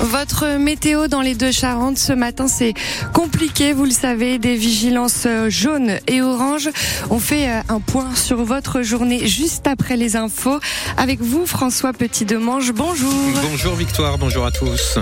Votre météo dans les deux Charentes ce matin, c'est compliqué, vous le savez, des vigilances jaunes et oranges. On fait euh, un point sur votre journée juste après les infos. Avec vous, François Petit-Demange, bonjour. Bonjour Victoire, bonjour à tous.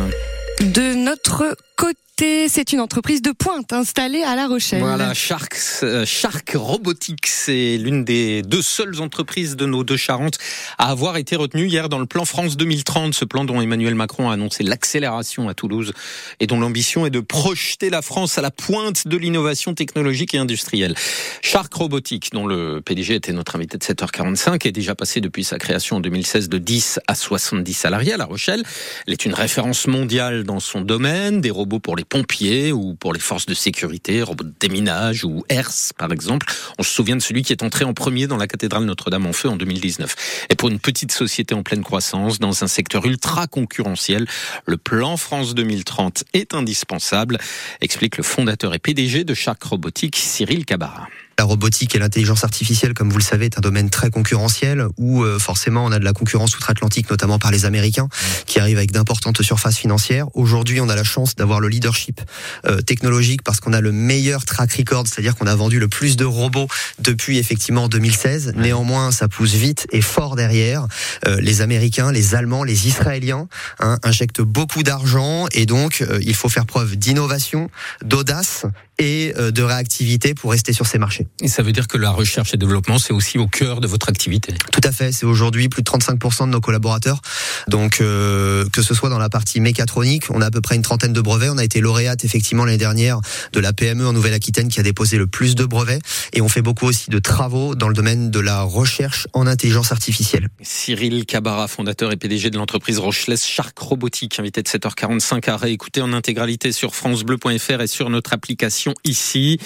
De notre côté, c'est une entreprise de pointe installée à La Rochelle. Voilà, Shark, euh, Shark Robotics, c'est l'une des deux seules entreprises de nos deux Charentes à avoir été retenue hier dans le plan France 2030, ce plan dont Emmanuel Macron a annoncé l'accélération à Toulouse et dont l'ambition est de projeter la France à la pointe de l'innovation technologique et industrielle. Shark Robotics, dont le PDG était notre invité de 7h45, est déjà passé depuis sa création en 2016 de 10 à 70 salariés à La Rochelle. Elle est une référence mondiale dans son domaine, des robots pour les pompiers ou pour les forces de sécurité, robots de déminage ou HERS par exemple. On se souvient de celui qui est entré en premier dans la cathédrale Notre-Dame en feu en 2019. Et pour une petite société en pleine croissance, dans un secteur ultra concurrentiel, le plan France 2030 est indispensable, explique le fondateur et PDG de Shark Robotique, Cyril Cabarat. La robotique et l'intelligence artificielle, comme vous le savez, est un domaine très concurrentiel où euh, forcément on a de la concurrence outre-Atlantique, notamment par les Américains, qui arrivent avec d'importantes surfaces financières. Aujourd'hui, on a la chance d'avoir le leadership euh, technologique parce qu'on a le meilleur track record, c'est-à-dire qu'on a vendu le plus de robots depuis effectivement 2016. Néanmoins, ça pousse vite et fort derrière. Euh, les Américains, les Allemands, les Israéliens hein, injectent beaucoup d'argent et donc il faut faire preuve d'innovation, d'audace et de réactivité pour rester sur ces marchés. Et ça veut dire que la recherche et développement, c'est aussi au cœur de votre activité Tout à fait. C'est aujourd'hui plus de 35% de nos collaborateurs. Donc, euh, que ce soit dans la partie mécatronique, on a à peu près une trentaine de brevets. On a été lauréate, effectivement, l'année dernière de la PME en Nouvelle-Aquitaine qui a déposé le plus de brevets. Et on fait beaucoup aussi de travaux dans le domaine de la recherche en intelligence artificielle. Cyril Cabarat, fondateur et PDG de l'entreprise Rochelaise Shark Robotique, invité de 7h45 à réécouter en intégralité sur francebleu.fr et sur notre application ici.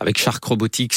Avec Shark Robotics,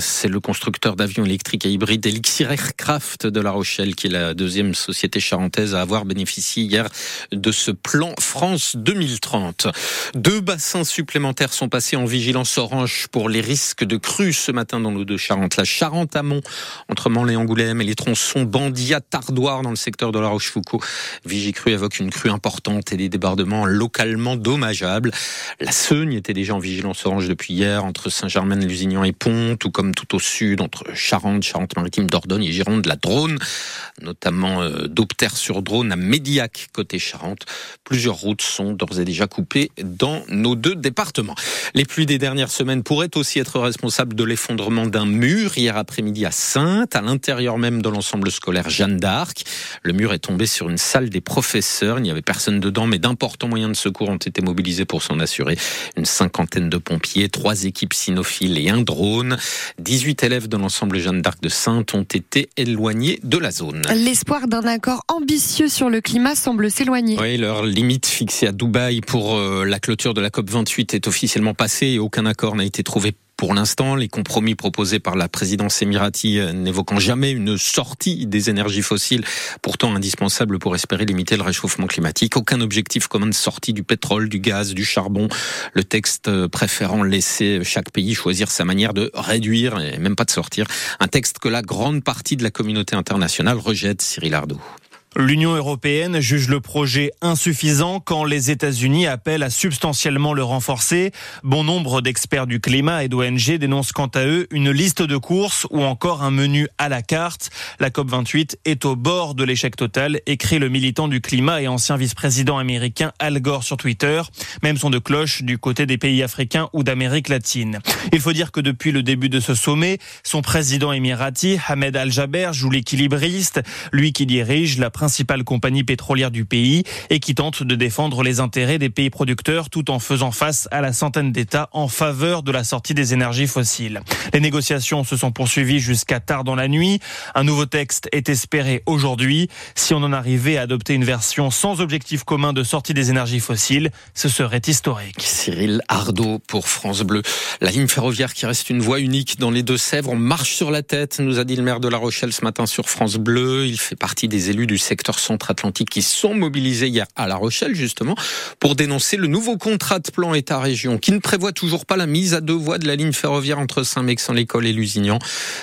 c'est le constructeur d'avions électriques et hybrides Elixir Aircraft de La Rochelle, qui est la deuxième société charentaise à avoir bénéficié hier de ce plan France 2030. Deux bassins supplémentaires sont passés en vigilance orange pour les risques de crues ce matin dans nos deux Charentes. La Charente amont, entre Manles et Angoulême, et les tronçons Bandia, Tardoire dans le secteur de La Rochefoucauld. Vigicru évoque une crue importante et des débordements localement dommageables. La Seugne était déjà en vigilance orange depuis hier entre Saint-Germain-Lusignan et Pont tout comme tout au sud, entre Charente, Charente-Maritime, Dordogne et Gironde, la Drône, notamment euh, sur Drône à Médiac, côté Charente. Plusieurs routes sont d'ores et déjà coupées dans nos deux départements. Les pluies des dernières semaines pourraient aussi être responsables de l'effondrement d'un mur hier après-midi à Sainte, à l'intérieur même de l'ensemble scolaire Jeanne d'Arc. Le mur est tombé sur une salle des professeurs. Il n'y avait personne dedans, mais d'importants moyens de secours ont été mobilisés pour s'en assurer. Une cinquantaine de pompiers, trois équipes cynophiles et un drone. 18 élèves de l'ensemble Jeanne d'Arc de Sainte ont été éloignés de la zone. L'espoir d'un accord ambitieux sur le climat semble s'éloigner. Oui, leur limite fixée à Dubaï pour euh, la clôture de la COP28 est officiellement passée et aucun accord n'a été trouvé pour l'instant, les compromis proposés par la présidence émirati n'évoquant jamais une sortie des énergies fossiles, pourtant indispensables pour espérer limiter le réchauffement climatique. Aucun objectif commun de sortie du pétrole, du gaz, du charbon. Le texte préférant laisser chaque pays choisir sa manière de réduire et même pas de sortir. Un texte que la grande partie de la communauté internationale rejette, Cyril Ardo. L'Union européenne juge le projet insuffisant quand les États-Unis appellent à substantiellement le renforcer. Bon nombre d'experts du climat et d'ONG dénoncent quant à eux une liste de courses ou encore un menu à la carte. La COP28 est au bord de l'échec total, écrit le militant du climat et ancien vice-président américain Al Gore sur Twitter. Même son de cloche du côté des pays africains ou d'Amérique latine. Il faut dire que depuis le début de ce sommet, son président émirati, Ahmed Al-Jaber, joue l'équilibriste, lui qui dirige la principale compagnie pétrolière du pays et qui tente de défendre les intérêts des pays producteurs tout en faisant face à la centaine d'États en faveur de la sortie des énergies fossiles. Les négociations se sont poursuivies jusqu'à tard dans la nuit. Un nouveau texte est espéré aujourd'hui. Si on en arrivait à adopter une version sans objectif commun de sortie des énergies fossiles, ce serait historique. Cyril Ardo pour France Bleu. La ligne ferroviaire qui reste une voie unique dans les Deux-Sèvres. On marche sur la tête, nous a dit le maire de La Rochelle ce matin sur France Bleu. Il fait partie des élus du secteur centre-atlantique qui sont mobilisés hier à La Rochelle, justement, pour dénoncer le nouveau contrat de plan État-région qui ne prévoit toujours pas la mise à deux voies de la ligne ferroviaire entre Saint-Mexan-l'École et Lusignan.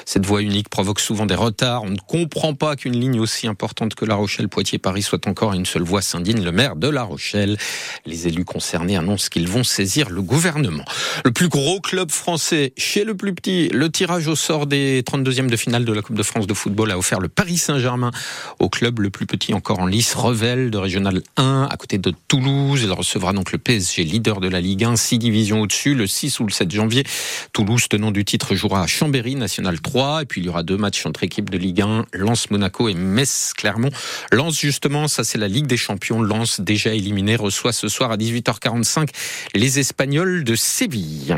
Cette voie unique provoque souvent des retards. On ne comprend pas qu'une ligne aussi importante que La Rochelle-Poitiers-Paris soit encore une seule voie, s'indigne le maire de La Rochelle. Les élus concernés annoncent qu'ils vont saisir le gouvernement. Le plus gros club français chez le plus petit, le tirage au sort des 32e de finale de la Coupe de France de football a offert le Paris Saint-Germain au club le plus petit encore en lice, Revel de Régional 1, à côté de Toulouse. Il recevra donc le PSG, leader de la Ligue 1, 6 divisions au-dessus, le 6 ou le 7 janvier. Toulouse, tenant du titre, jouera à Chambéry, National 3. Et puis il y aura deux matchs entre équipes de Ligue 1, Lens Monaco et Metz Clermont. Lens, justement, ça c'est la Ligue des Champions. Lens, déjà éliminé, reçoit ce soir à 18h45 les Espagnols de Séville.